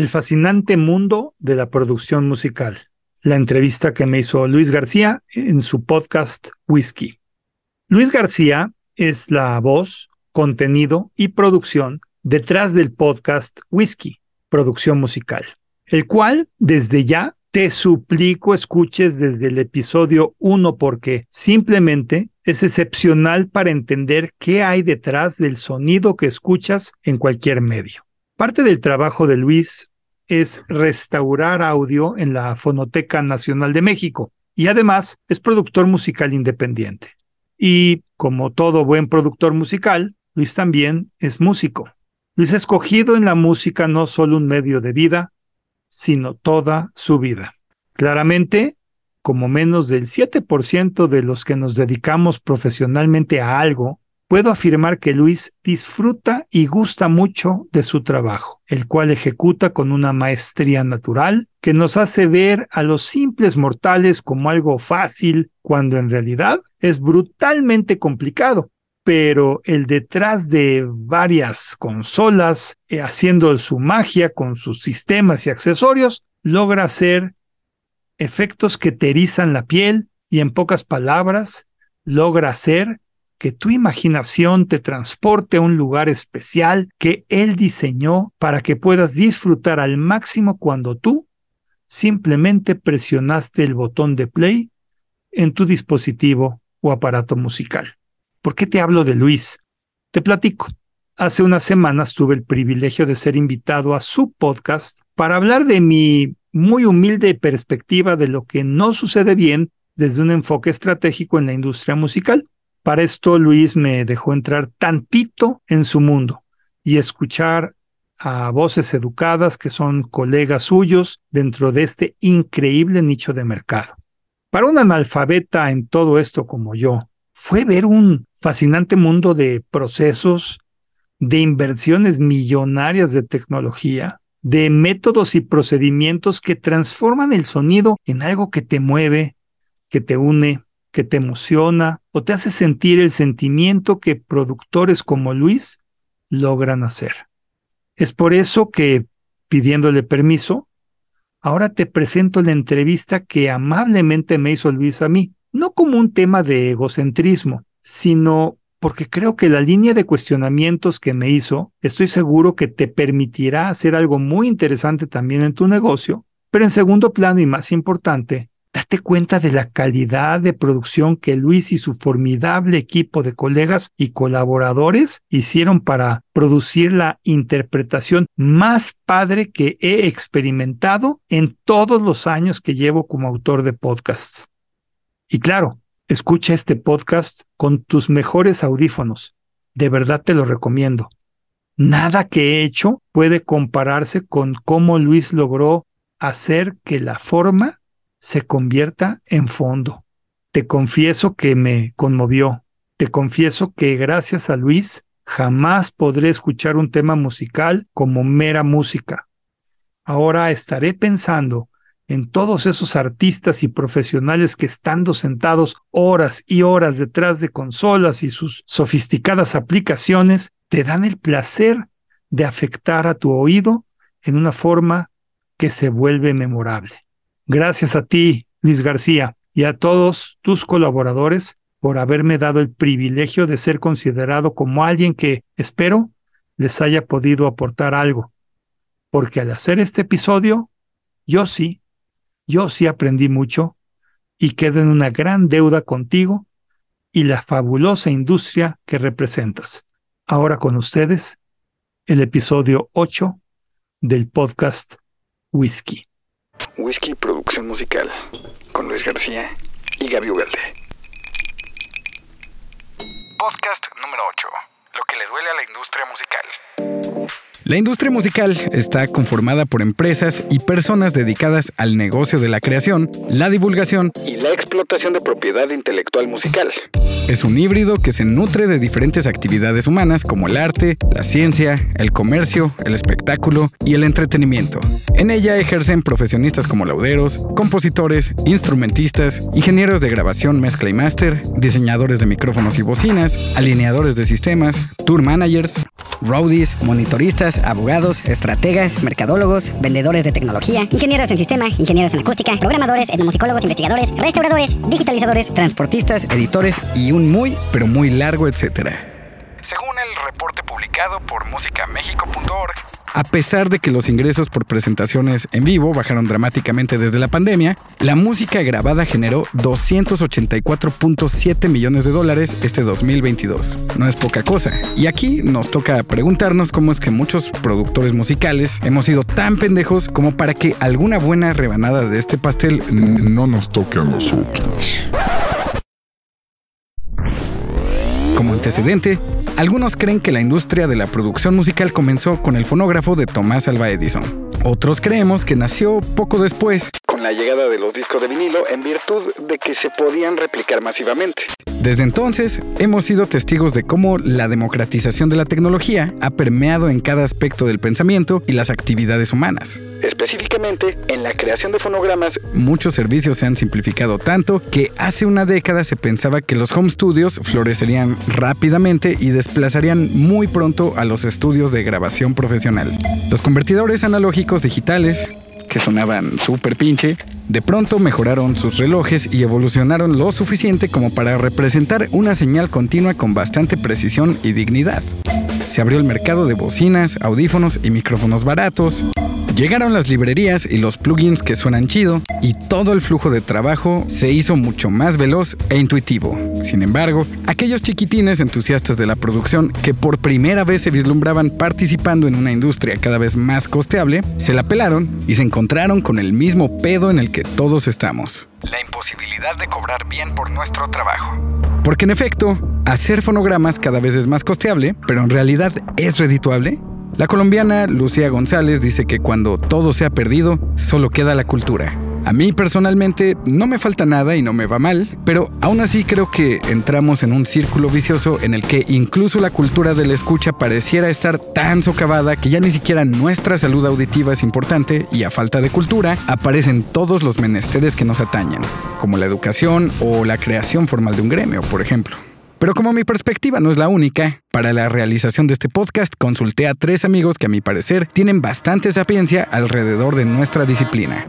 El fascinante mundo de la producción musical. La entrevista que me hizo Luis García en su podcast Whisky. Luis García es la voz, contenido y producción detrás del podcast Whisky, producción musical, el cual desde ya te suplico escuches desde el episodio 1 porque simplemente es excepcional para entender qué hay detrás del sonido que escuchas en cualquier medio. Parte del trabajo de Luis es restaurar audio en la Fonoteca Nacional de México y además es productor musical independiente. Y como todo buen productor musical, Luis también es músico. Luis ha escogido en la música no solo un medio de vida, sino toda su vida. Claramente, como menos del 7% de los que nos dedicamos profesionalmente a algo, puedo afirmar que Luis disfruta y gusta mucho de su trabajo, el cual ejecuta con una maestría natural que nos hace ver a los simples mortales como algo fácil, cuando en realidad es brutalmente complicado. Pero el detrás de varias consolas, eh, haciendo su magia con sus sistemas y accesorios, logra hacer efectos que te erizan la piel y en pocas palabras logra hacer que tu imaginación te transporte a un lugar especial que Él diseñó para que puedas disfrutar al máximo cuando tú simplemente presionaste el botón de play en tu dispositivo o aparato musical. ¿Por qué te hablo de Luis? Te platico. Hace unas semanas tuve el privilegio de ser invitado a su podcast para hablar de mi muy humilde perspectiva de lo que no sucede bien desde un enfoque estratégico en la industria musical. Para esto Luis me dejó entrar tantito en su mundo y escuchar a voces educadas que son colegas suyos dentro de este increíble nicho de mercado. Para un analfabeta en todo esto como yo, fue ver un fascinante mundo de procesos, de inversiones millonarias de tecnología, de métodos y procedimientos que transforman el sonido en algo que te mueve, que te une, que te emociona o te hace sentir el sentimiento que productores como Luis logran hacer. Es por eso que, pidiéndole permiso, ahora te presento la entrevista que amablemente me hizo Luis a mí, no como un tema de egocentrismo, sino porque creo que la línea de cuestionamientos que me hizo, estoy seguro que te permitirá hacer algo muy interesante también en tu negocio, pero en segundo plano y más importante, date cuenta de la calidad de producción que Luis y su formidable equipo de colegas y colaboradores hicieron para producir la interpretación más padre que he experimentado en todos los años que llevo como autor de podcasts. Y claro, Escucha este podcast con tus mejores audífonos. De verdad te lo recomiendo. Nada que he hecho puede compararse con cómo Luis logró hacer que la forma se convierta en fondo. Te confieso que me conmovió. Te confieso que gracias a Luis jamás podré escuchar un tema musical como mera música. Ahora estaré pensando en todos esos artistas y profesionales que estando sentados horas y horas detrás de consolas y sus sofisticadas aplicaciones, te dan el placer de afectar a tu oído en una forma que se vuelve memorable. Gracias a ti, Luis García, y a todos tus colaboradores por haberme dado el privilegio de ser considerado como alguien que, espero, les haya podido aportar algo. Porque al hacer este episodio, yo sí yo sí aprendí mucho y quedo en una gran deuda contigo y la fabulosa industria que representas. Ahora con ustedes, el episodio 8 del podcast Whisky. Whisky Producción Musical con Luis García y Gaby Ugalde. Podcast número 8. Lo que le duele a la industria musical. La industria musical está conformada por empresas y personas dedicadas al negocio de la creación, la divulgación y la explotación de propiedad intelectual musical. Es un híbrido que se nutre de diferentes actividades humanas como el arte, la ciencia, el comercio, el espectáculo y el entretenimiento. En ella ejercen profesionistas como lauderos, compositores, instrumentistas, ingenieros de grabación, mezcla y máster, diseñadores de micrófonos y bocinas, alineadores de sistemas, tour managers, roadies, monitoristas, abogados, estrategas, mercadólogos, vendedores de tecnología, ingenieros en sistema, ingenieros en acústica, programadores, etnomusicólogos, investigadores, restauradores, digitalizadores, transportistas, editores y un muy, pero muy largo etcétera. Según el reporte publicado por musicamexico.org, a pesar de que los ingresos por presentaciones en vivo bajaron dramáticamente desde la pandemia, la música grabada generó 284.7 millones de dólares este 2022. No es poca cosa. Y aquí nos toca preguntarnos cómo es que muchos productores musicales hemos sido tan pendejos como para que alguna buena rebanada de este pastel no nos toque a nosotros. Como antecedente, algunos creen que la industria de la producción musical comenzó con el fonógrafo de Tomás Alva Edison. Otros creemos que nació poco después, con la llegada de los discos de vinilo en virtud de que se podían replicar masivamente. Desde entonces, hemos sido testigos de cómo la democratización de la tecnología ha permeado en cada aspecto del pensamiento y las actividades humanas. Específicamente, en la creación de fonogramas, muchos servicios se han simplificado tanto que hace una década se pensaba que los home studios florecerían rápidamente y desplazarían muy pronto a los estudios de grabación profesional. Los convertidores analógicos digitales, que sonaban súper pinche, de pronto mejoraron sus relojes y evolucionaron lo suficiente como para representar una señal continua con bastante precisión y dignidad. Se abrió el mercado de bocinas, audífonos y micrófonos baratos, Llegaron las librerías y los plugins que suenan chido y todo el flujo de trabajo se hizo mucho más veloz e intuitivo. Sin embargo, aquellos chiquitines entusiastas de la producción que por primera vez se vislumbraban participando en una industria cada vez más costeable, se la pelaron y se encontraron con el mismo pedo en el que todos estamos. La imposibilidad de cobrar bien por nuestro trabajo. Porque en efecto, hacer fonogramas cada vez es más costeable, pero en realidad es redituable. La colombiana Lucía González dice que cuando todo se ha perdido, solo queda la cultura. A mí personalmente no me falta nada y no me va mal, pero aún así creo que entramos en un círculo vicioso en el que incluso la cultura de la escucha pareciera estar tan socavada que ya ni siquiera nuestra salud auditiva es importante y a falta de cultura aparecen todos los menesteres que nos atañen, como la educación o la creación formal de un gremio, por ejemplo. Pero como mi perspectiva no es la única, para la realización de este podcast consulté a tres amigos que a mi parecer tienen bastante sapiencia alrededor de nuestra disciplina.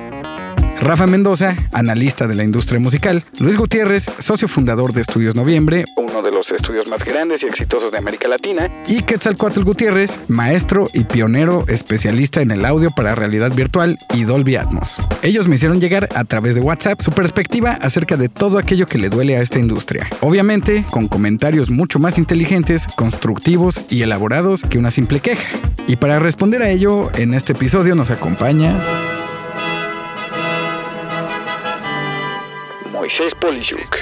Rafa Mendoza, analista de la industria musical, Luis Gutiérrez, socio fundador de Estudios Noviembre, uno de los estudios más grandes y exitosos de América Latina, y Quetzalcoatl Gutiérrez, maestro y pionero especialista en el audio para realidad virtual y Dolby Atmos. Ellos me hicieron llegar a través de WhatsApp su perspectiva acerca de todo aquello que le duele a esta industria. Obviamente, con comentarios mucho más inteligentes, constructivos y elaborados que una simple queja. Y para responder a ello, en este episodio nos acompaña... Moisés Polishuk.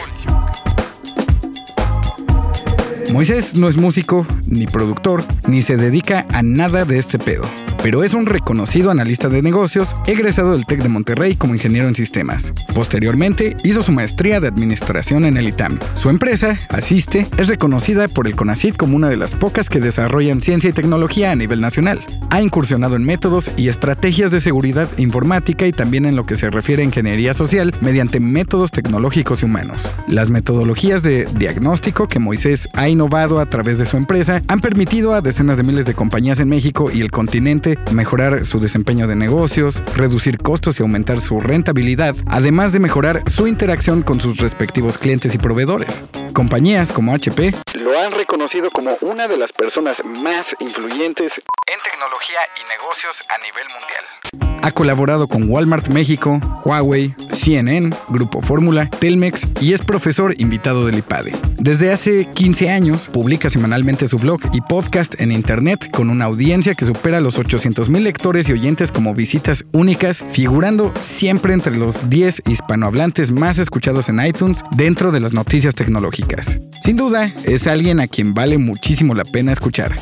Moisés no es músico, ni productor, ni se dedica a nada de este pedo pero es un reconocido analista de negocios, egresado del TEC de Monterrey como ingeniero en sistemas. Posteriormente, hizo su maestría de administración en el ITAM. Su empresa, Asiste, es reconocida por el CONACYT como una de las pocas que desarrollan ciencia y tecnología a nivel nacional. Ha incursionado en métodos y estrategias de seguridad informática y también en lo que se refiere a ingeniería social mediante métodos tecnológicos y humanos. Las metodologías de diagnóstico que Moisés ha innovado a través de su empresa han permitido a decenas de miles de compañías en México y el continente mejorar su desempeño de negocios, reducir costos y aumentar su rentabilidad, además de mejorar su interacción con sus respectivos clientes y proveedores. Compañías como HP lo han reconocido como una de las personas más influyentes en tecnología y negocios a nivel mundial. Ha colaborado con Walmart México, Huawei, CNN, Grupo Fórmula, Telmex y es profesor invitado del IPADE. Desde hace 15 años publica semanalmente su blog y podcast en internet con una audiencia que supera los 800 mil lectores y oyentes como visitas únicas, figurando siempre entre los 10 hispanohablantes más escuchados en iTunes dentro de las noticias tecnológicas. Sin duda, es alguien a quien vale muchísimo la pena escuchar.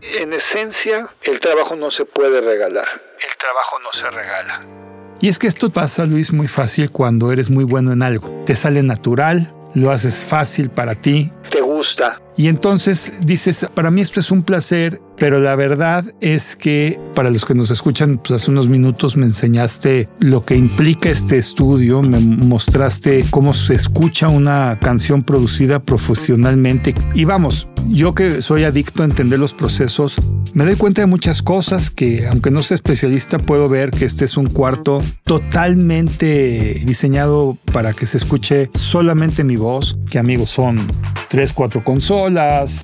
En esencia, el trabajo no se puede regalar. El trabajo no se regala. Y es que esto pasa, Luis, muy fácil cuando eres muy bueno en algo. Te sale natural, lo haces fácil para ti. Te gusta. Y entonces dices, para mí esto es un placer, pero la verdad es que para los que nos escuchan, pues hace unos minutos me enseñaste lo que implica este estudio, me mostraste cómo se escucha una canción producida profesionalmente. Y vamos, yo que soy adicto a entender los procesos, me doy cuenta de muchas cosas que, aunque no sea especialista, puedo ver que este es un cuarto totalmente diseñado para que se escuche solamente mi voz, que amigos son tres, cuatro consolas,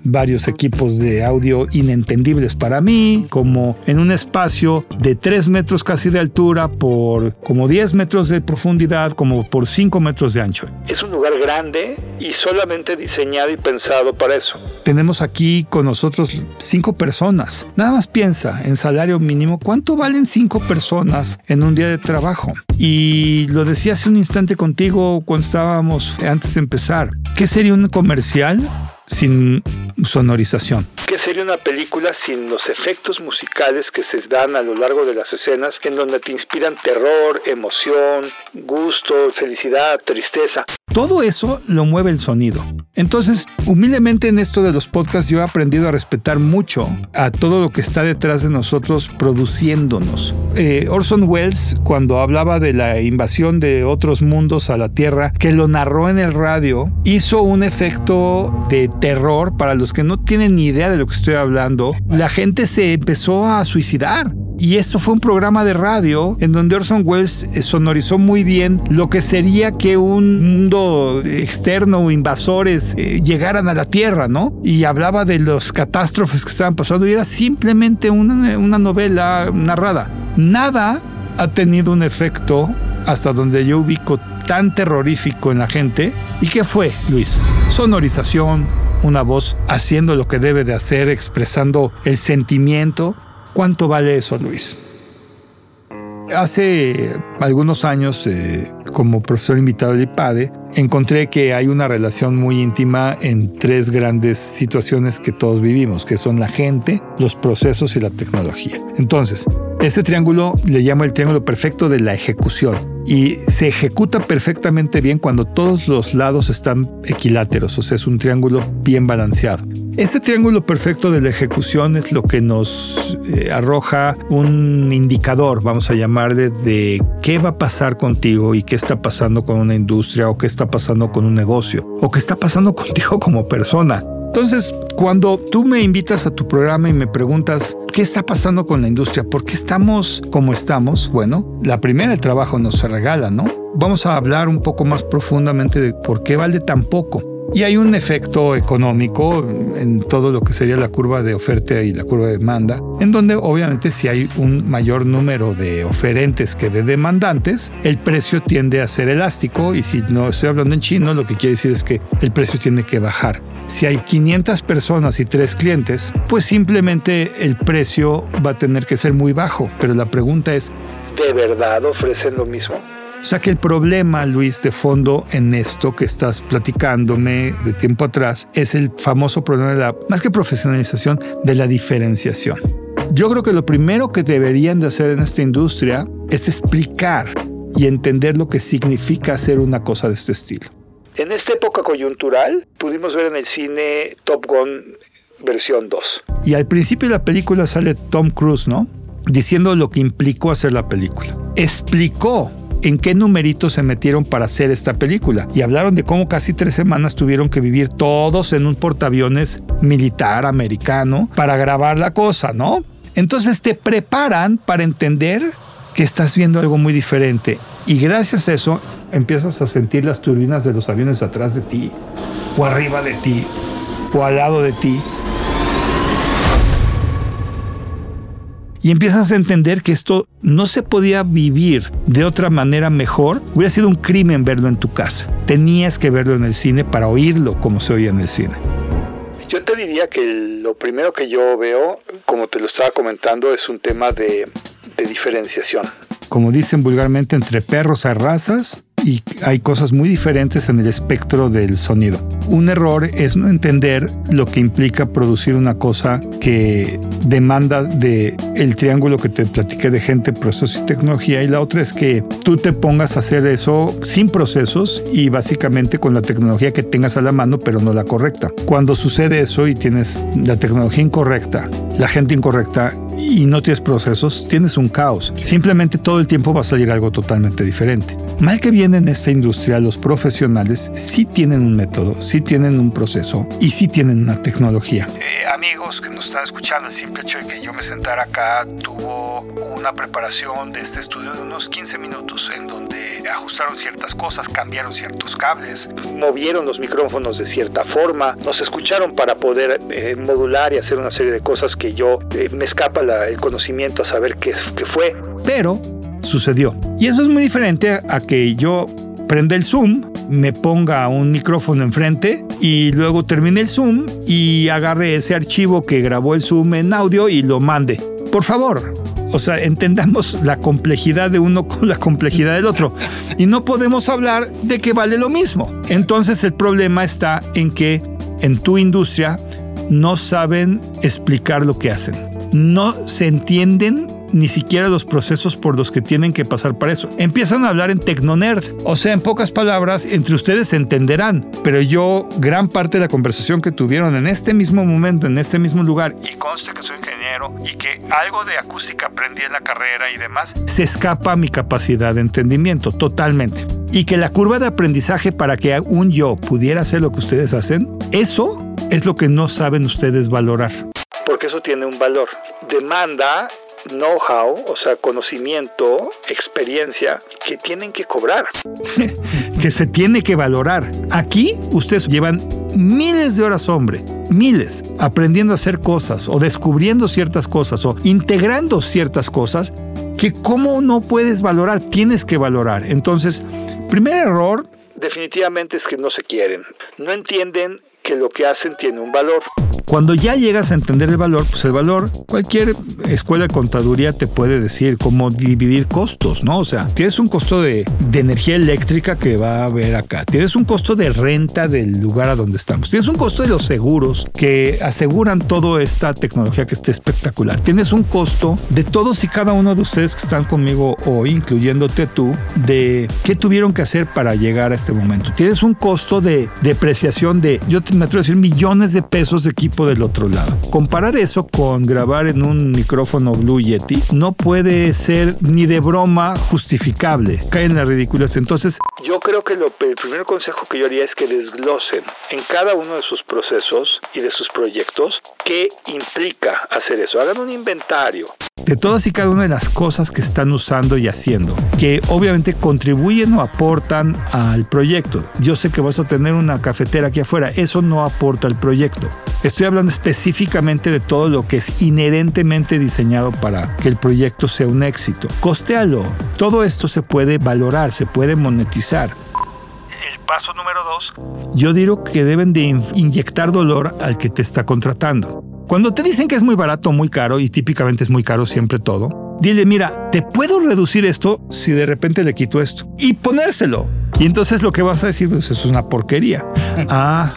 varios equipos de audio inentendibles para mí, como en un espacio de tres metros casi de altura por como 10 metros de profundidad, como por 5 metros de ancho. Es un lugar grande y solamente diseñado y pensado para eso. Tenemos aquí con nosotros cinco personas. Nada más piensa en salario mínimo, ¿cuánto valen cinco personas en un día de trabajo? Y lo decía hace un instante contigo cuando estábamos antes de empezar. ¿Qué sería un comercial sin sonorización? ¿Qué sería una película sin los efectos musicales que se dan a lo largo de las escenas, en donde te inspiran terror, emoción, gusto, felicidad, tristeza? Todo eso lo mueve el sonido. Entonces, humildemente en esto de los podcasts yo he aprendido a respetar mucho a todo lo que está detrás de nosotros produciéndonos. Eh, Orson Welles, cuando hablaba de la invasión de otros mundos a la Tierra, que lo narró en el radio, hizo un efecto de terror para los que no tienen ni idea de lo que estoy hablando. La gente se empezó a suicidar. Y esto fue un programa de radio en donde Orson Welles sonorizó muy bien lo que sería que un mundo externo o invasores eh, llegaran a la Tierra, ¿no? Y hablaba de los catástrofes que estaban pasando y era simplemente una, una novela narrada. Nada ha tenido un efecto hasta donde yo ubico tan terrorífico en la gente. ¿Y qué fue, Luis? Sonorización, una voz haciendo lo que debe de hacer, expresando el sentimiento. ¿Cuánto vale eso, Luis? Hace algunos años, eh, como profesor invitado del IPADE, encontré que hay una relación muy íntima en tres grandes situaciones que todos vivimos, que son la gente, los procesos y la tecnología. Entonces, este triángulo le llamo el triángulo perfecto de la ejecución y se ejecuta perfectamente bien cuando todos los lados están equiláteros, o sea, es un triángulo bien balanceado. Este triángulo perfecto de la ejecución es lo que nos eh, arroja un indicador, vamos a llamarle, de qué va a pasar contigo y qué está pasando con una industria o qué está pasando con un negocio o qué está pasando contigo como persona. Entonces, cuando tú me invitas a tu programa y me preguntas qué está pasando con la industria, por qué estamos como estamos, bueno, la primera el trabajo nos se regala, ¿no? Vamos a hablar un poco más profundamente de por qué vale tan poco. Y hay un efecto económico en todo lo que sería la curva de oferta y la curva de demanda, en donde obviamente si hay un mayor número de oferentes que de demandantes, el precio tiende a ser elástico y si no estoy hablando en chino, lo que quiere decir es que el precio tiene que bajar. Si hay 500 personas y 3 clientes, pues simplemente el precio va a tener que ser muy bajo. Pero la pregunta es, ¿de verdad ofrecen lo mismo? O sea que el problema, Luis, de fondo en esto que estás platicándome de tiempo atrás es el famoso problema de la, más que profesionalización, de la diferenciación. Yo creo que lo primero que deberían de hacer en esta industria es explicar y entender lo que significa hacer una cosa de este estilo. En esta época coyuntural pudimos ver en el cine Top Gun versión 2. Y al principio de la película sale Tom Cruise, ¿no? Diciendo lo que implicó hacer la película. Explicó en qué numeritos se metieron para hacer esta película. Y hablaron de cómo casi tres semanas tuvieron que vivir todos en un portaaviones militar americano para grabar la cosa, ¿no? Entonces te preparan para entender que estás viendo algo muy diferente. Y gracias a eso empiezas a sentir las turbinas de los aviones atrás de ti, o arriba de ti, o al lado de ti. Y empiezas a entender que esto no se podía vivir de otra manera mejor, hubiera sido un crimen verlo en tu casa. Tenías que verlo en el cine para oírlo como se oía en el cine. Yo te diría que lo primero que yo veo, como te lo estaba comentando, es un tema de, de diferenciación. Como dicen vulgarmente, entre perros hay razas y hay cosas muy diferentes en el espectro del sonido. Un error es no entender lo que implica producir una cosa que demanda de el triángulo que te platiqué de gente, procesos y tecnología y la otra es que tú te pongas a hacer eso sin procesos y básicamente con la tecnología que tengas a la mano pero no la correcta. Cuando sucede eso y tienes la tecnología incorrecta, la gente incorrecta y no tienes procesos, tienes un caos. Simplemente todo el tiempo va a salir algo totalmente diferente. Mal que bien en esta industria, los profesionales sí tienen un método, sí tienen un proceso y sí tienen una tecnología. Eh, amigos que nos están escuchando, el simple hecho de que yo me sentara acá tuvo una preparación de este estudio de unos 15 minutos en donde ajustaron ciertas cosas, cambiaron ciertos cables, movieron los micrófonos de cierta forma, nos escucharon para poder eh, modular y hacer una serie de cosas que yo eh, me escapa el conocimiento a saber qué, qué fue. Pero sucedió. Y eso es muy diferente a que yo prenda el Zoom, me ponga un micrófono enfrente y luego termine el Zoom y agarre ese archivo que grabó el Zoom en audio y lo mande. Por favor, o sea, entendamos la complejidad de uno con la complejidad del otro. Y no podemos hablar de que vale lo mismo. Entonces el problema está en que en tu industria no saben explicar lo que hacen. No se entienden ni siquiera los procesos por los que tienen que pasar para eso. Empiezan a hablar en tecnonerd, o sea, en pocas palabras, entre ustedes se entenderán, pero yo, gran parte de la conversación que tuvieron en este mismo momento, en este mismo lugar, y consta que soy ingeniero y que algo de acústica aprendí en la carrera y demás, se escapa a mi capacidad de entendimiento totalmente. Y que la curva de aprendizaje para que un yo pudiera hacer lo que ustedes hacen, eso es lo que no saben ustedes valorar. Porque eso tiene un valor. Demanda know-how, o sea, conocimiento, experiencia, que tienen que cobrar. que se tiene que valorar. Aquí ustedes llevan miles de horas, hombre, miles, aprendiendo a hacer cosas o descubriendo ciertas cosas o integrando ciertas cosas que cómo no puedes valorar, tienes que valorar. Entonces, primer error. Definitivamente es que no se quieren, no entienden que lo que hacen tiene un valor. Cuando ya llegas a entender el valor, pues el valor, cualquier escuela de contaduría te puede decir cómo dividir costos, ¿no? O sea, tienes un costo de, energía eléctrica que va a haber acá, tienes un costo de renta del lugar a donde estamos, tienes un costo de los seguros que aseguran toda esta tecnología que está espectacular, tienes un costo de todos y cada uno de ustedes que están conmigo hoy, incluyéndote tú, de qué tuvieron que hacer para llegar a este momento. Tienes un costo de depreciación de, yo me atrevo a decir, millones de pesos de equipo del otro lado. Comparar eso con grabar en un micrófono Blue Yeti no puede ser ni de broma justificable. Caen en la ridiculez. Entonces, yo creo que el primer consejo que yo haría es que desglosen en cada uno de sus procesos y de sus proyectos qué implica hacer eso. Hagan un inventario de todas y cada una de las cosas que están usando y haciendo, que obviamente contribuyen o aportan al proyecto. Yo sé que vas a tener una cafetera aquí afuera, eso no aporta al proyecto. Estoy hablando específicamente de todo lo que es inherentemente diseñado para que el proyecto sea un éxito. Costealo. Todo esto se puede valorar, se puede monetizar. El paso número dos. Yo digo que deben de inyectar dolor al que te está contratando. Cuando te dicen que es muy barato o muy caro, y típicamente es muy caro siempre todo, dile, mira, te puedo reducir esto si de repente le quito esto. Y ponérselo. Y entonces lo que vas a decir, pues eso es una porquería. ah,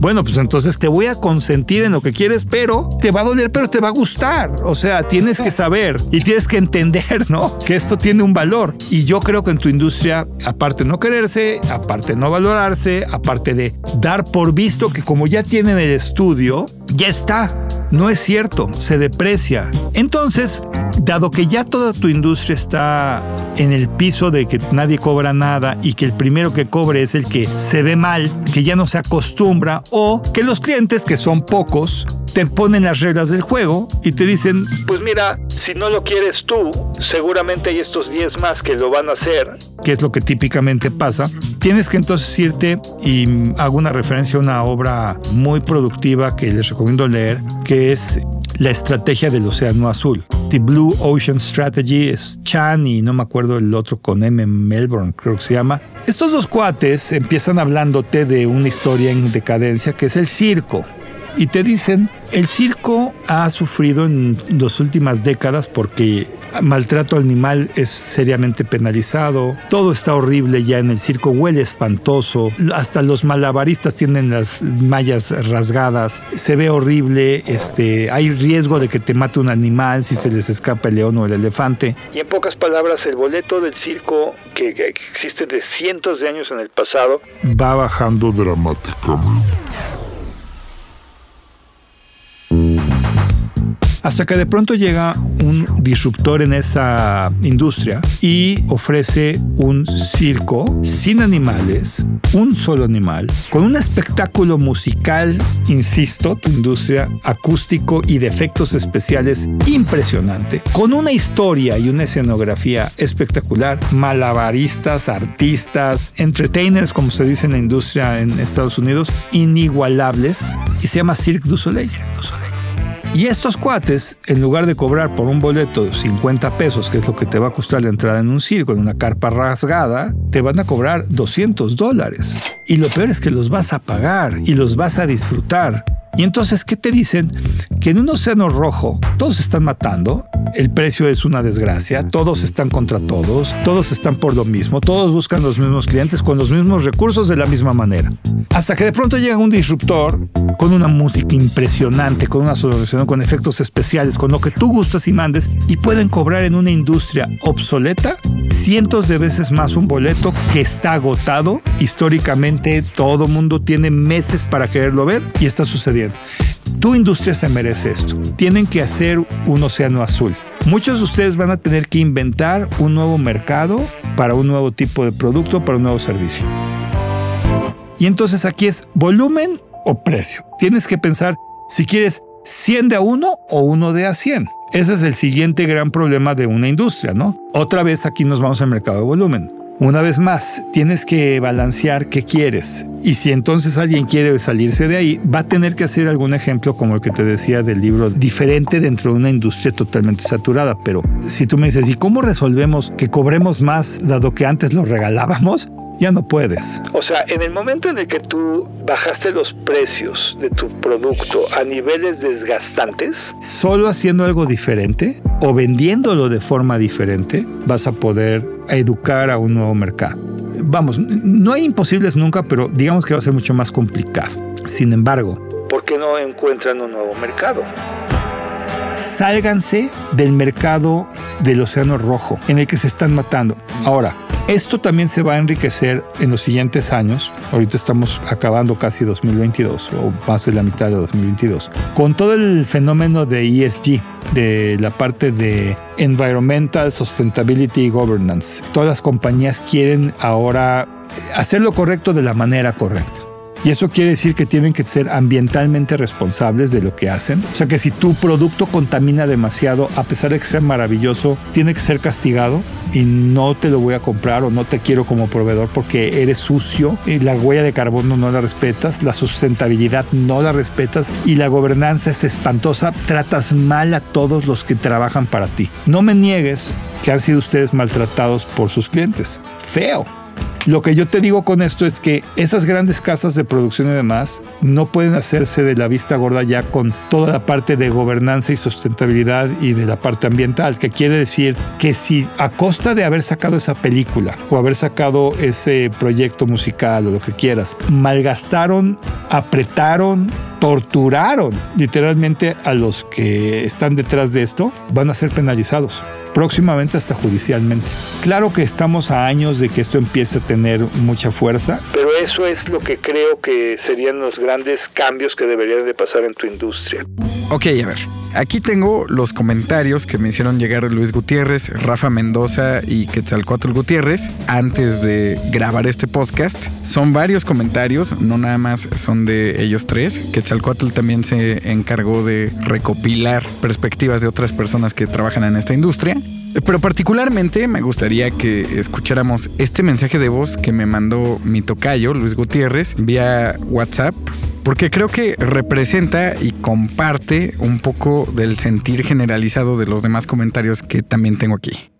bueno, pues entonces te voy a consentir en lo que quieres, pero te va a doler, pero te va a gustar. O sea, tienes que saber y tienes que entender, ¿no? Que esto tiene un valor. Y yo creo que en tu industria, aparte de no quererse, aparte de no valorarse, aparte de dar por visto que como ya tienen el estudio, ya está. No es cierto, se deprecia. Entonces, dado que ya toda tu industria está en el piso de que nadie cobra nada y que el primero que cobre es el que se ve mal, que ya no se acostumbra, o que los clientes, que son pocos, te ponen las reglas del juego y te dicen, pues mira, si no lo quieres tú, seguramente hay estos 10 más que lo van a hacer. Que es lo que típicamente pasa. Tienes que entonces irte y hago una referencia a una obra muy productiva que les recomiendo leer, que es La estrategia del océano azul. The Blue Ocean Strategy es Chan y no me acuerdo el otro con M. Melbourne, creo que se llama. Estos dos cuates empiezan hablándote de una historia en decadencia que es el circo y te dicen, el circo ha sufrido en las últimas décadas porque maltrato animal es seriamente penalizado, todo está horrible ya en el circo, huele espantoso, hasta los malabaristas tienen las mallas rasgadas, se ve horrible, este, hay riesgo de que te mate un animal si se les escapa el león o el elefante. Y en pocas palabras, el boleto del circo que, que existe de cientos de años en el pasado va bajando dramáticamente. Hasta que de pronto llega un disruptor en esa industria y ofrece un circo sin animales, un solo animal, con un espectáculo musical, insisto, tu industria acústico y de efectos especiales impresionante, con una historia y una escenografía espectacular, malabaristas, artistas, entertainers, como se dice en la industria en Estados Unidos, inigualables, y se llama Cirque du Soleil. Y estos cuates, en lugar de cobrar por un boleto de 50 pesos, que es lo que te va a costar la entrada en un circo, en una carpa rasgada, te van a cobrar 200 dólares. Y lo peor es que los vas a pagar y los vas a disfrutar. Y entonces, ¿qué te dicen? Que en un océano rojo todos están matando, el precio es una desgracia, todos están contra todos, todos están por lo mismo, todos buscan los mismos clientes con los mismos recursos de la misma manera. Hasta que de pronto llega un disruptor con una música impresionante, con una solución, con efectos especiales, con lo que tú gustas y mandes, y pueden cobrar en una industria obsoleta cientos de veces más un boleto que está agotado. Históricamente todo mundo tiene meses para quererlo ver y está sucediendo. Tu industria se merece esto. Tienen que hacer un océano azul. Muchos de ustedes van a tener que inventar un nuevo mercado para un nuevo tipo de producto, para un nuevo servicio. Y entonces aquí es volumen o precio. Tienes que pensar si quieres 100 de a 1 o 1 de a 100. Ese es el siguiente gran problema de una industria, ¿no? Otra vez aquí nos vamos al mercado de volumen. Una vez más, tienes que balancear qué quieres. Y si entonces alguien quiere salirse de ahí, va a tener que hacer algún ejemplo como el que te decía del libro diferente dentro de una industria totalmente saturada. Pero si tú me dices, ¿y cómo resolvemos que cobremos más dado que antes lo regalábamos? Ya no puedes. O sea, en el momento en el que tú bajaste los precios de tu producto a niveles desgastantes, solo haciendo algo diferente o vendiéndolo de forma diferente, vas a poder educar a un nuevo mercado. Vamos, no hay imposibles nunca, pero digamos que va a ser mucho más complicado. Sin embargo, ¿por qué no encuentran un nuevo mercado? Sálganse del mercado del Océano Rojo en el que se están matando. Ahora, esto también se va a enriquecer en los siguientes años. Ahorita estamos acabando casi 2022 o más de la mitad de 2022. Con todo el fenómeno de ESG, de la parte de Environmental Sustainability Governance. Todas las compañías quieren ahora hacer lo correcto de la manera correcta. Y eso quiere decir que tienen que ser ambientalmente responsables de lo que hacen. O sea que si tu producto contamina demasiado, a pesar de que sea maravilloso, tiene que ser castigado y no te lo voy a comprar o no te quiero como proveedor porque eres sucio, y la huella de carbono no la respetas, la sustentabilidad no la respetas y la gobernanza es espantosa, tratas mal a todos los que trabajan para ti. No me niegues que han sido ustedes maltratados por sus clientes. Feo. Lo que yo te digo con esto es que esas grandes casas de producción y demás no pueden hacerse de la vista gorda ya con toda la parte de gobernanza y sustentabilidad y de la parte ambiental, que quiere decir que si a costa de haber sacado esa película o haber sacado ese proyecto musical o lo que quieras, malgastaron, apretaron, torturaron literalmente a los que están detrás de esto, van a ser penalizados próximamente hasta judicialmente. Claro que estamos a años de que esto empiece a tener mucha fuerza. Pero eso es lo que creo que serían los grandes cambios que deberían de pasar en tu industria. Ok, a ver. Aquí tengo los comentarios que me hicieron llegar Luis Gutiérrez, Rafa Mendoza y Quetzalcoatl Gutiérrez antes de grabar este podcast. Son varios comentarios, no nada más son de ellos tres. Quetzalcoatl también se encargó de recopilar perspectivas de otras personas que trabajan en esta industria. Pero particularmente me gustaría que escucháramos este mensaje de voz que me mandó mi tocayo, Luis Gutiérrez, vía WhatsApp porque creo que representa y comparte un poco del sentir generalizado de los demás comentarios que también tengo aquí.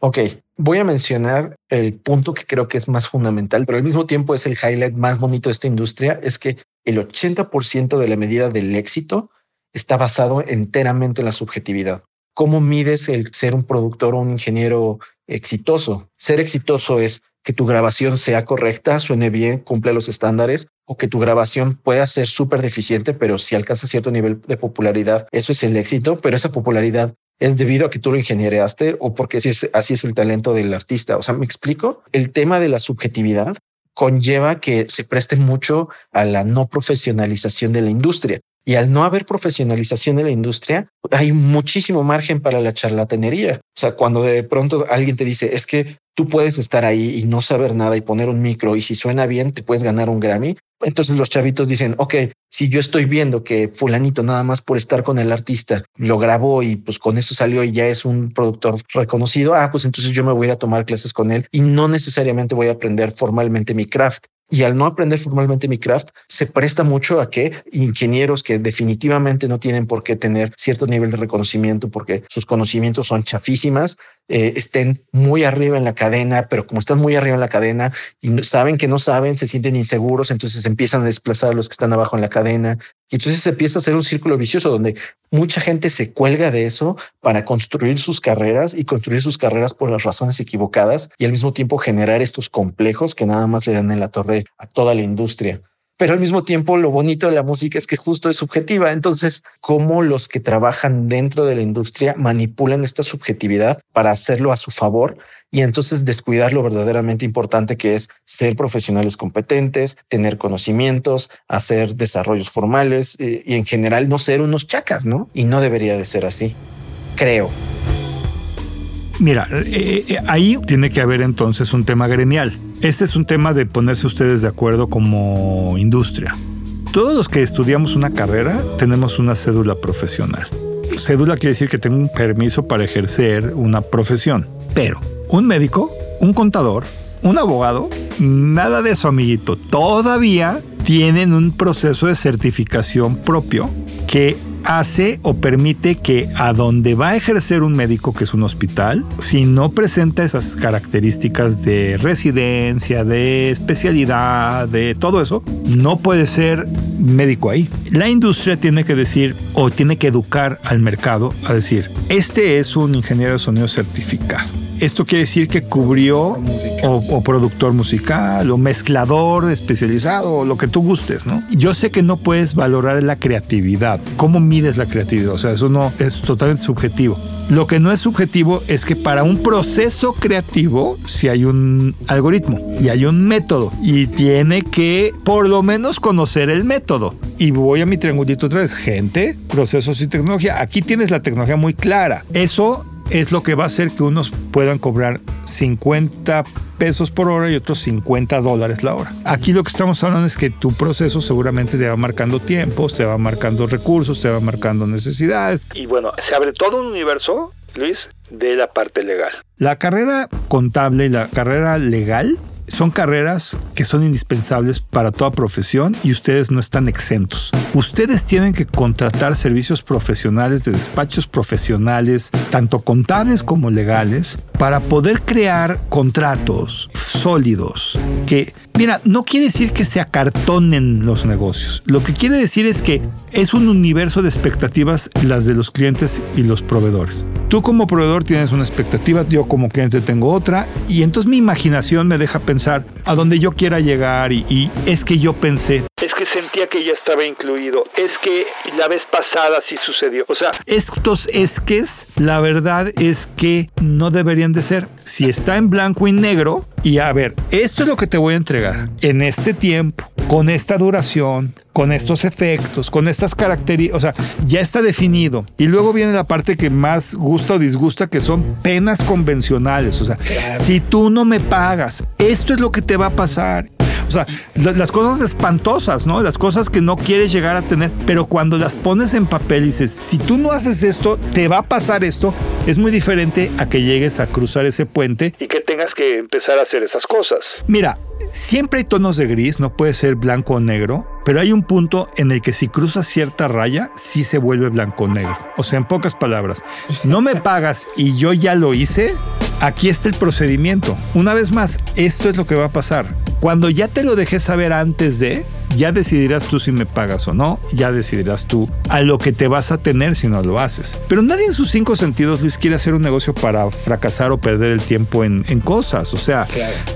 Ok, voy a mencionar el punto que creo que es más fundamental, pero al mismo tiempo es el highlight más bonito de esta industria, es que el 80% de la medida del éxito está basado enteramente en la subjetividad. ¿Cómo mides el ser un productor o un ingeniero exitoso? Ser exitoso es que tu grabación sea correcta, suene bien, cumple los estándares, o que tu grabación pueda ser súper deficiente, pero si alcanza cierto nivel de popularidad, eso es el éxito, pero esa popularidad es debido a que tú lo ingeniereaste o porque así es, así es el talento del artista. O sea, me explico, el tema de la subjetividad conlleva que se preste mucho a la no profesionalización de la industria. Y al no haber profesionalización de la industria, hay muchísimo margen para la charlatanería. O sea, cuando de pronto alguien te dice, es que tú puedes estar ahí y no saber nada y poner un micro y si suena bien, te puedes ganar un Grammy. Entonces los chavitos dicen, ok, si yo estoy viendo que fulanito nada más por estar con el artista lo grabó y pues con eso salió y ya es un productor reconocido, ah, pues entonces yo me voy a, a tomar clases con él y no necesariamente voy a aprender formalmente mi craft. Y al no aprender formalmente mi craft, se presta mucho a que ingenieros que definitivamente no tienen por qué tener cierto nivel de reconocimiento porque sus conocimientos son chafísimas, eh, estén muy arriba en la cadena, pero como están muy arriba en la cadena y saben que no saben, se sienten inseguros, entonces empiezan a desplazar a los que están abajo en la cadena. Y entonces se empieza a hacer un círculo vicioso donde mucha gente se cuelga de eso para construir sus carreras y construir sus carreras por las razones equivocadas y al mismo tiempo generar estos complejos que nada más le dan en la torre a toda la industria pero al mismo tiempo lo bonito de la música es que justo es subjetiva. Entonces, cómo los que trabajan dentro de la industria manipulan esta subjetividad para hacerlo a su favor y entonces descuidar lo verdaderamente importante que es ser profesionales competentes, tener conocimientos, hacer desarrollos formales eh, y en general no ser unos chacas, ¿no? Y no debería de ser así, creo. Mira, eh, eh, ahí tiene que haber entonces un tema gremial. Este es un tema de ponerse ustedes de acuerdo como industria. Todos los que estudiamos una carrera tenemos una cédula profesional. Cédula quiere decir que tengo un permiso para ejercer una profesión. Pero un médico, un contador, un abogado, nada de eso, amiguito. Todavía tienen un proceso de certificación propio que hace o permite que a donde va a ejercer un médico, que es un hospital, si no presenta esas características de residencia, de especialidad, de todo eso, no puede ser médico ahí. La industria tiene que decir o tiene que educar al mercado a decir, este es un ingeniero de sonido certificado esto quiere decir que cubrió o, productor musical o mezclador especializado o lo que tú gustes, ¿no? Yo sé que no puedes valorar la creatividad. ¿Cómo mides la creatividad? O sea, eso no es totalmente subjetivo. Lo que no es subjetivo es que para un proceso creativo, si hay un algoritmo y hay un método y tiene que por lo menos conocer el método. Y voy a mi triangulito otra vez, gente, procesos y tecnología. Aquí tienes la tecnología muy clara. Eso es lo que va a hacer que unos puedan cobrar 50 pesos por hora y otros 50 dólares la hora. Aquí lo que estamos hablando es que tu proceso seguramente te va marcando tiempos, te va marcando recursos, te va marcando necesidades. Y bueno, se abre todo un universo, Luis, de la parte legal. La carrera contable y la carrera legal son carreras que son indispensables para toda profesión y ustedes no están exentos. Ustedes tienen que contratar servicios profesionales de despachos profesionales, tanto contables como legales, para poder crear contratos sólidos que, mira, no quiere decir que se acartonen los negocios. Lo que quiere decir es que es un universo de expectativas las de los clientes y los proveedores. Tú como proveedor tienes una expectativa, yo como cliente tengo otra y entonces mi imaginación me deja pensar a dónde yo quiera llegar y, y es que yo pensé. Sentía que ya estaba incluido. Es que la vez pasada sí sucedió. O sea, estos esques, la verdad es que no deberían de ser. Si está en blanco y negro, y a ver, esto es lo que te voy a entregar en este tiempo, con esta duración, con estos efectos, con estas características, o sea, ya está definido. Y luego viene la parte que más gusta o disgusta, que son penas convencionales. O sea, si tú no me pagas, esto es lo que te va a pasar. Sea, las cosas espantosas, ¿no? Las cosas que no quieres llegar a tener, pero cuando las pones en papel y dices, si tú no haces esto, te va a pasar esto, es muy diferente a que llegues a cruzar ese puente. Y que tengas que empezar a hacer esas cosas. Mira, siempre hay tonos de gris, no puede ser blanco o negro, pero hay un punto en el que si cruzas cierta raya, sí se vuelve blanco o negro. O sea, en pocas palabras, no me pagas y yo ya lo hice, aquí está el procedimiento. Una vez más, esto es lo que va a pasar. Cuando ya te lo dejé saber antes de, Ya decidirás tú si me pagas o no, ya decidirás tú a lo que te vas a tener si no lo haces. Pero nadie en sus cinco sentidos, Luis, quiere hacer un negocio para fracasar o perder el tiempo en, cosas. O sea,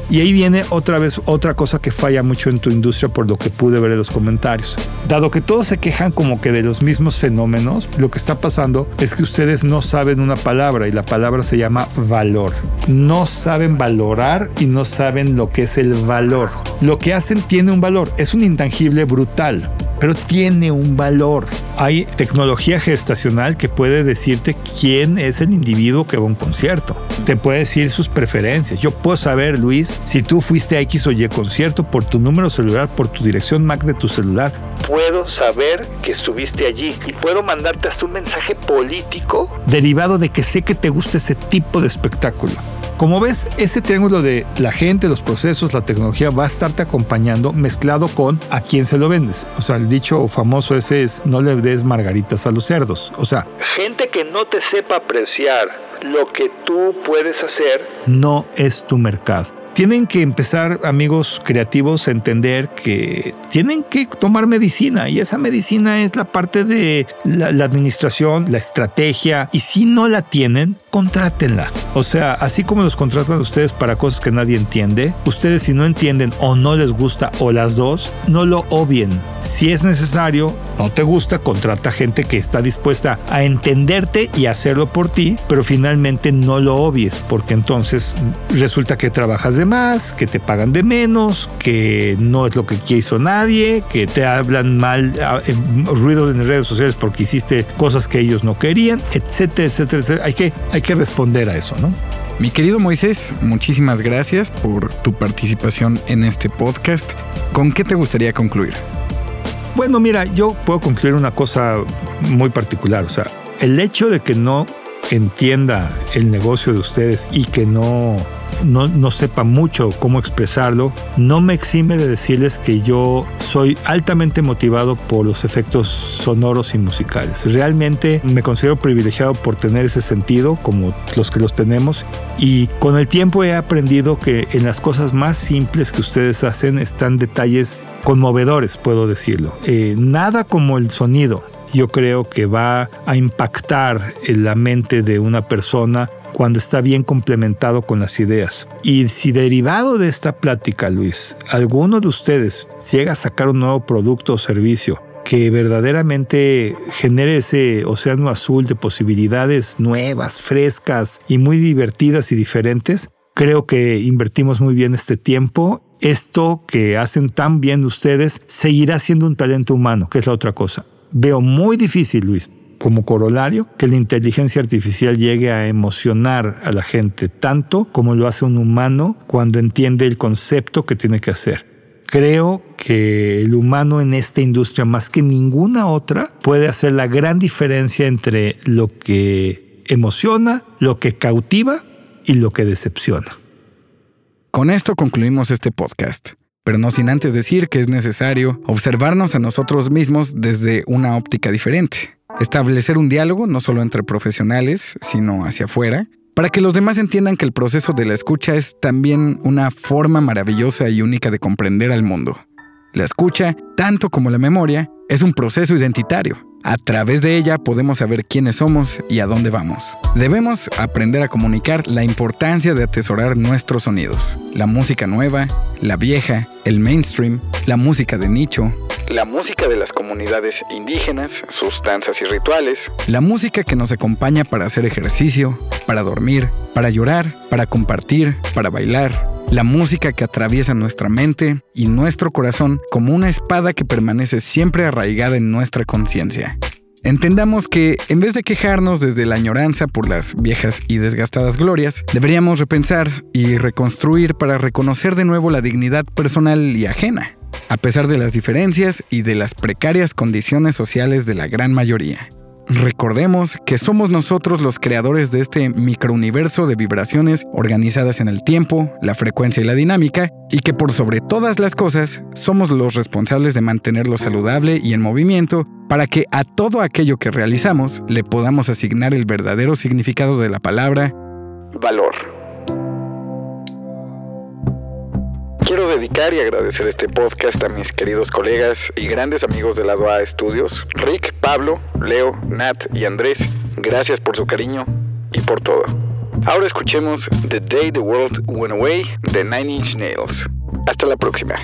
y ahí viene otra vez otra cosa que falla mucho en tu industria por lo que pude ver en los comentarios. Dado que todos se quejan como que de los mismos fenómenos, lo que está pasando es que ustedes no saben una palabra y la palabra se llama valor. No saben valorar y no saben lo que es el valor. Lo que hacen tiene un valor, es un intangible brutal pero tiene un valor. Hay tecnología gestacional que puede decirte quién es el individuo que va a un concierto. Te puede decir sus preferencias. Yo puedo saber, Luis, si tú fuiste a X o Y concierto por tu número celular, por tu dirección MAC de tu celular. Puedo saber que estuviste allí y puedo mandarte hasta un mensaje político. Derivado de que sé que te gusta ese tipo de espectáculo. Como ves, ese triángulo de la gente, los procesos, la tecnología va a estarte acompañando mezclado con a quién se lo vendes. O sea, el dicho famoso ese es no le des margaritas a los cerdos. O sea, gente que no te sepa apreciar lo que tú puedes hacer no es tu mercado tienen que empezar, amigos creativos, a entender que tienen que tomar medicina y esa medicina es la parte de la, administración, la estrategia y si no la tienen, contrátenla. O sea, así como los contratan ustedes para cosas que nadie entiende, ustedes si no entienden o no les gusta o las dos, no lo obvien. Si es necesario, no te gusta, contrata gente que está dispuesta a entenderte y hacerlo por ti, pero finalmente no lo obvies porque entonces resulta que trabajas de más, que te pagan de menos, que no es lo que quiso nadie, que te hablan mal, ruido en redes sociales porque hiciste cosas que ellos no querían, etcétera, etcétera, etcétera. Hay que, hay que responder a eso, ¿no? Mi querido Moisés, muchísimas gracias por tu participación en este podcast. ¿Con qué te gustaría concluir? Bueno, mira, yo puedo concluir una cosa muy particular. O sea, el hecho de que no entienda el negocio de ustedes y que no no, sepa mucho cómo expresarlo, no me exime de decirles que yo soy altamente motivado por los efectos sonoros y musicales. Realmente me considero privilegiado por tener ese sentido, como los que los tenemos, y con el tiempo he aprendido que en las cosas más simples que ustedes hacen están detalles conmovedores, puedo decirlo. Eh, nada como el sonido yo creo que va a impactar en la mente de una persona cuando está bien complementado con las ideas. Y si derivado de esta plática, Luis, alguno de ustedes llega a sacar un nuevo producto o servicio que verdaderamente genere ese océano azul de posibilidades nuevas, frescas y muy divertidas y diferentes, creo que invertimos muy bien este tiempo. Esto que hacen tan bien ustedes seguirá siendo un talento humano, que es la otra cosa. Veo muy difícil, Luis, como corolario que la inteligencia artificial llegue a emocionar a la gente tanto como lo hace un humano cuando entiende el concepto que tiene que hacer. Creo que el humano en esta industria, más que ninguna otra, puede hacer la gran diferencia entre lo que emociona, lo que cautiva y lo que decepciona. Con esto concluimos este podcast, pero no sin antes decir que es necesario observarnos a nosotros mismos desde una óptica diferente establecer un diálogo no solo entre profesionales, sino hacia afuera, para que los demás entiendan que el proceso de la escucha es también una forma maravillosa y única de comprender al mundo. La escucha, tanto como la memoria, es un proceso identitario. A través de ella podemos saber quiénes somos y a dónde vamos. Debemos aprender a comunicar la importancia de atesorar nuestros sonidos. La música nueva, la vieja, el mainstream, la música de nicho, la música de las comunidades indígenas, sus danzas y rituales, la música que nos acompaña para hacer ejercicio, para dormir, para llorar, para compartir, para bailar, la música que atraviesa nuestra mente y nuestro corazón como una espada que permanece siempre arraigada en nuestra conciencia. Entendamos que, en vez de quejarnos desde la añoranza por las viejas y desgastadas glorias, deberíamos repensar y reconstruir para reconocer de nuevo la dignidad personal y ajena a pesar de las diferencias y de las precarias condiciones sociales de la gran mayoría. Recordemos que somos nosotros los creadores de este microuniverso de vibraciones organizadas en el tiempo, la frecuencia y la dinámica, y que por sobre todas las cosas somos los responsables de mantenerlo saludable y en movimiento para que a todo aquello que realizamos le podamos asignar el verdadero significado de la palabra valor. Quiero dedicar y agradecer este podcast a mis queridos colegas y grandes amigos del lado A Estudios, Rick, Pablo, Leo, Nat y Andrés. Gracias por su cariño y por todo. Ahora escuchemos The Day the World Went Away de Nine Inch Nails. Hasta la próxima.